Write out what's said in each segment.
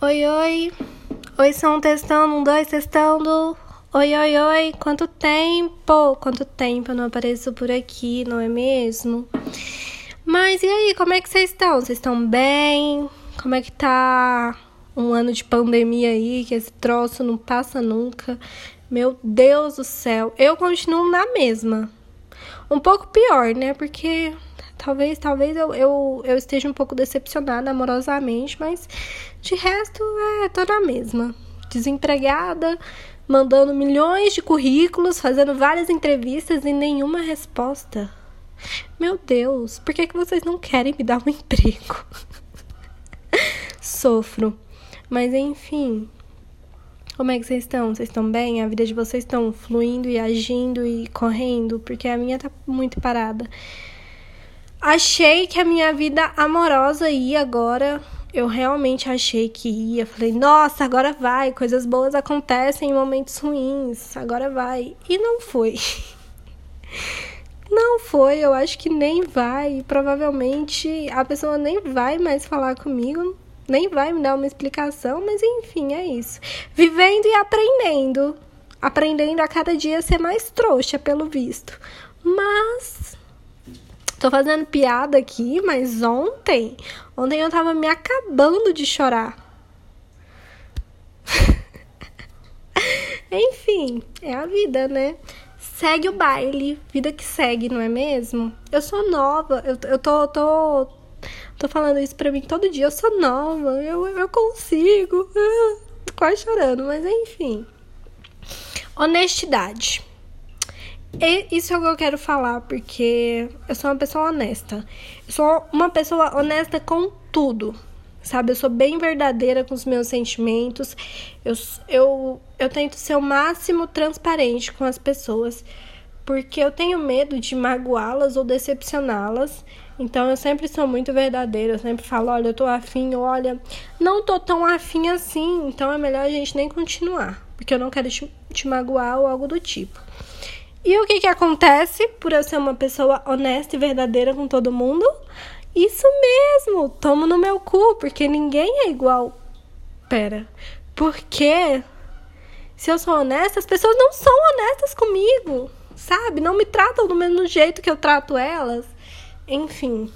Oi, oi. Oi, som testando, um, dois, testando. Oi, oi, oi. Quanto tempo? Quanto tempo eu não apareço por aqui, não é mesmo? Mas e aí, como é que vocês estão? Vocês estão bem? Como é que tá um ano de pandemia aí, que esse troço não passa nunca? Meu Deus do céu. Eu continuo na mesma. Um pouco pior, né? Porque Talvez, talvez eu, eu, eu esteja um pouco decepcionada amorosamente, mas de resto é tô na mesma. Desempregada, mandando milhões de currículos, fazendo várias entrevistas e nenhuma resposta. Meu Deus, por que, que vocês não querem me dar um emprego? Sofro. Mas enfim. Como é que vocês estão? Vocês estão bem? A vida de vocês estão fluindo e agindo e correndo? Porque a minha tá muito parada. Achei que a minha vida amorosa ia agora. Eu realmente achei que ia. Falei, nossa, agora vai. Coisas boas acontecem em momentos ruins. Agora vai. E não foi. Não foi. Eu acho que nem vai. Provavelmente a pessoa nem vai mais falar comigo. Nem vai me dar uma explicação. Mas enfim, é isso. Vivendo e aprendendo. Aprendendo a cada dia a ser mais trouxa, pelo visto. Mas Tô fazendo piada aqui, mas ontem, ontem eu tava me acabando de chorar. Enfim, é a vida, né? Segue o baile, vida que segue, não é mesmo? Eu sou nova, eu, eu tô, tô, tô falando isso pra mim todo dia. Eu sou nova, eu, eu consigo. quase chorando, mas enfim. Honestidade. Isso é o que eu quero falar, porque eu sou uma pessoa honesta. Eu sou uma pessoa honesta com tudo, sabe? Eu sou bem verdadeira com os meus sentimentos. Eu, eu, eu tento ser o máximo transparente com as pessoas, porque eu tenho medo de magoá-las ou decepcioná-las. Então eu sempre sou muito verdadeira, eu sempre falo, olha, eu tô afim, olha, não tô tão afim assim, então é melhor a gente nem continuar, porque eu não quero te, te magoar ou algo do tipo. E o que que acontece por eu ser uma pessoa honesta e verdadeira com todo mundo? Isso mesmo, tomo no meu cu, porque ninguém é igual. Pera, porque se eu sou honesta, as pessoas não são honestas comigo, sabe? Não me tratam do mesmo jeito que eu trato elas. Enfim,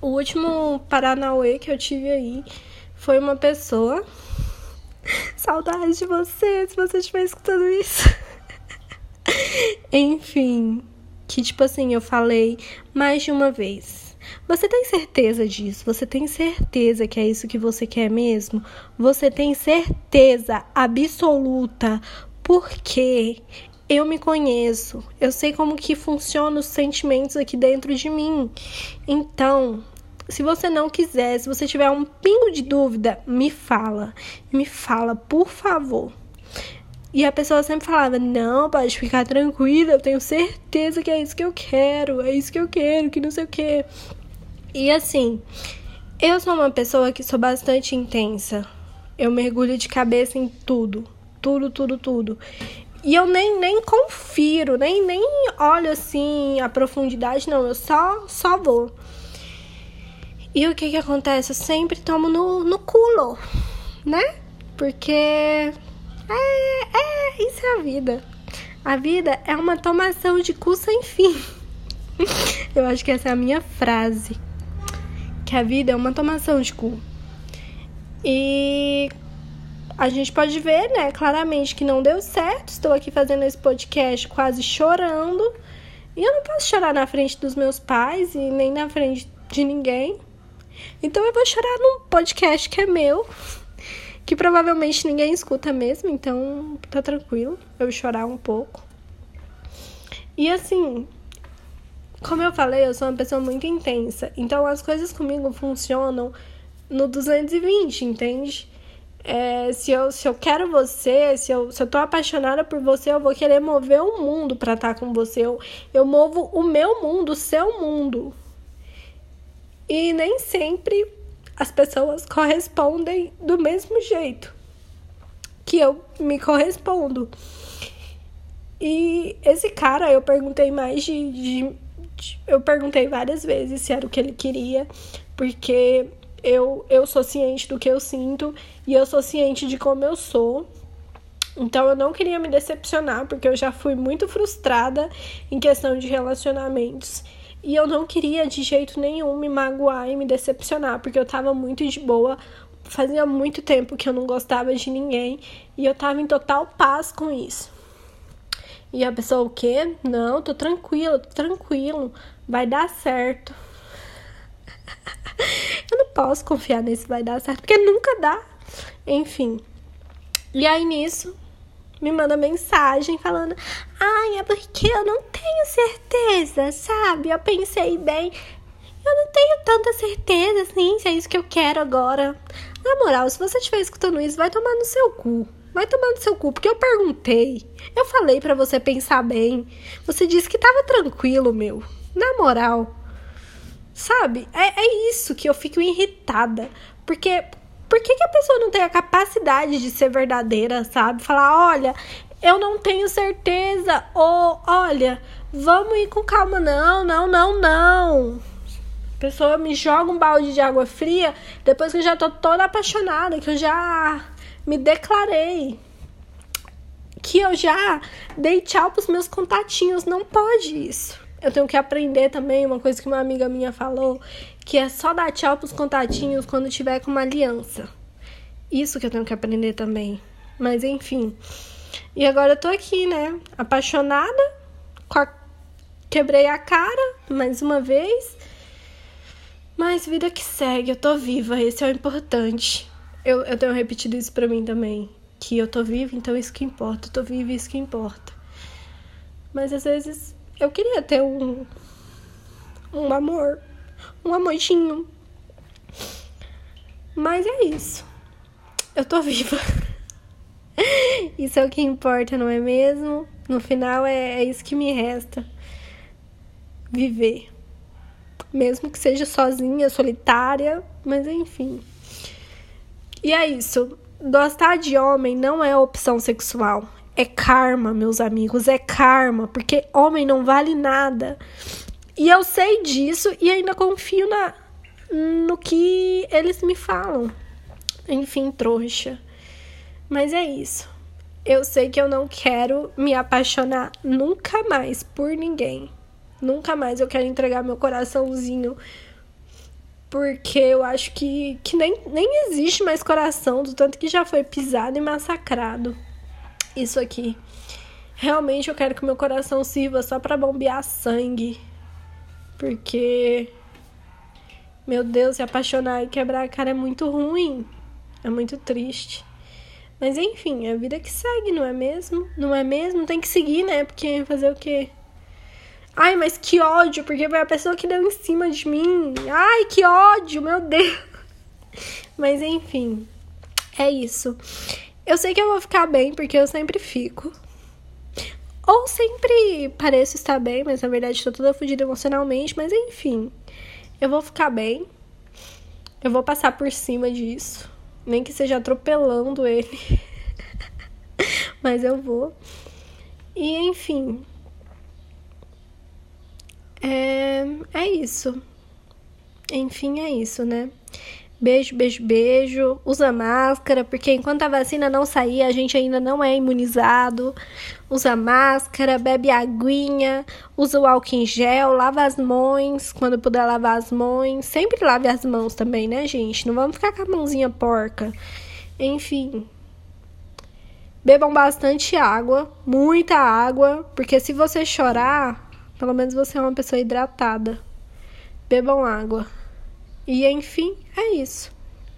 o último Paranauê que eu tive aí foi uma pessoa. Saudades de você, se você estiver escutando isso. Enfim, que tipo assim, eu falei mais de uma vez. Você tem certeza disso? Você tem certeza que é isso que você quer mesmo? Você tem certeza absoluta? Porque eu me conheço, eu sei como que funcionam os sentimentos aqui dentro de mim. Então, se você não quiser, se você tiver um pingo de dúvida, me fala. Me fala, por favor. E a pessoa sempre falava: Não, pode ficar tranquila, eu tenho certeza que é isso que eu quero, é isso que eu quero, que não sei o que. E assim, eu sou uma pessoa que sou bastante intensa. Eu mergulho de cabeça em tudo, tudo, tudo, tudo. E eu nem, nem confiro, nem, nem olho assim a profundidade, não. Eu só, só vou. E o que que acontece? Eu sempre tomo no, no culo, né? Porque é, é, isso é a vida. A vida é uma tomação de cu sem fim. Eu acho que essa é a minha frase. Que a vida é uma tomação de cu. E a gente pode ver, né, claramente que não deu certo. Estou aqui fazendo esse podcast quase chorando. E eu não posso chorar na frente dos meus pais e nem na frente de ninguém. Então eu vou chorar num podcast que é meu que provavelmente ninguém escuta mesmo, então tá tranquilo eu chorar um pouco. E assim, como eu falei, eu sou uma pessoa muito intensa, então as coisas comigo funcionam no 220, entende? É, se, eu, se eu quero você, se eu, se eu tô apaixonada por você, eu vou querer mover o mundo pra estar tá com você. Eu, eu movo o meu mundo, o seu mundo. E nem sempre as pessoas correspondem do mesmo jeito que eu me correspondo. E esse cara, eu perguntei mais de, de, de, Eu perguntei várias vezes se era o que ele queria, porque eu, eu sou ciente do que eu sinto e eu sou ciente de como eu sou. Então eu não queria me decepcionar, porque eu já fui muito frustrada em questão de relacionamentos. E eu não queria de jeito nenhum me magoar e me decepcionar, porque eu tava muito de boa. Fazia muito tempo que eu não gostava de ninguém e eu tava em total paz com isso. E a pessoa, o quê? Não, tô tranquilo, tô tranquilo, vai dar certo. eu não posso confiar nesse vai dar certo, porque nunca dá. Enfim. E aí nisso, me manda mensagem falando: Ai, é porque eu não tenho certeza, sabe? Eu pensei bem, eu não tenho tanta certeza assim se é isso que eu quero agora. Na moral, se você estiver escutando isso, vai tomar no seu cu. Vai tomar no seu cu, porque eu perguntei. Eu falei para você pensar bem. Você disse que tava tranquilo, meu. Na moral. Sabe? É, é isso que eu fico irritada. Porque por que, que a pessoa não tem a capacidade de ser verdadeira, sabe? Falar, olha, eu não tenho certeza. Ou, olha, vamos ir com calma. Não, não, não, não. A pessoa me joga um balde de água fria depois que eu já tô toda apaixonada, que eu já me declarei. Que eu já dei tchau pros meus contatinhos. Não pode isso. Eu tenho que aprender também uma coisa que uma amiga minha falou, que é só dar tchau pros contatinhos quando tiver com uma aliança. Isso que eu tenho que aprender também. Mas enfim. E agora eu tô aqui, né? Apaixonada, a... quebrei a cara mais uma vez. Mas vida que segue, eu tô viva, esse é o importante. Eu, eu tenho repetido isso pra mim também. Que eu tô viva, então isso que importa. Eu tô viva, isso que importa. Mas às vezes eu queria ter um. Um amor um amorzinho. Mas é isso. Eu tô viva. Isso é o que importa, não é mesmo? No final é, é isso que me resta. Viver. Mesmo que seja sozinha, solitária, mas enfim. E é isso. Gostar de homem não é opção sexual. É karma, meus amigos, é karma, porque homem não vale nada. E eu sei disso e ainda confio na, no que eles me falam. Enfim, trouxa. Mas é isso. Eu sei que eu não quero me apaixonar nunca mais por ninguém. Nunca mais eu quero entregar meu coraçãozinho. Porque eu acho que, que nem, nem existe mais coração, do tanto que já foi pisado e massacrado. Isso aqui. Realmente eu quero que meu coração sirva só para bombear sangue porque, meu Deus, se apaixonar e quebrar a cara é muito ruim. É muito triste. Mas enfim, é a vida que segue, não é mesmo? Não é mesmo? Tem que seguir, né? Porque fazer o quê? Ai, mas que ódio, porque foi a pessoa que deu em cima de mim. Ai, que ódio, meu Deus. Mas enfim, é isso. Eu sei que eu vou ficar bem, porque eu sempre fico. Ou sempre pareço estar bem, mas na verdade estou toda fodida emocionalmente. Mas enfim, eu vou ficar bem. Eu vou passar por cima disso. Nem que seja atropelando ele. mas eu vou. E enfim. É, é isso. Enfim, é isso, né? Beijo, beijo, beijo. Usa máscara, porque enquanto a vacina não sair, a gente ainda não é imunizado. Usa máscara, bebe aguinha, usa o álcool em gel, lava as mãos quando puder lavar as mãos. Sempre lave as mãos também, né, gente? Não vamos ficar com a mãozinha porca. Enfim. Bebam bastante água, muita água, porque se você chorar, pelo menos você é uma pessoa hidratada. Bebam água. E enfim, é isso.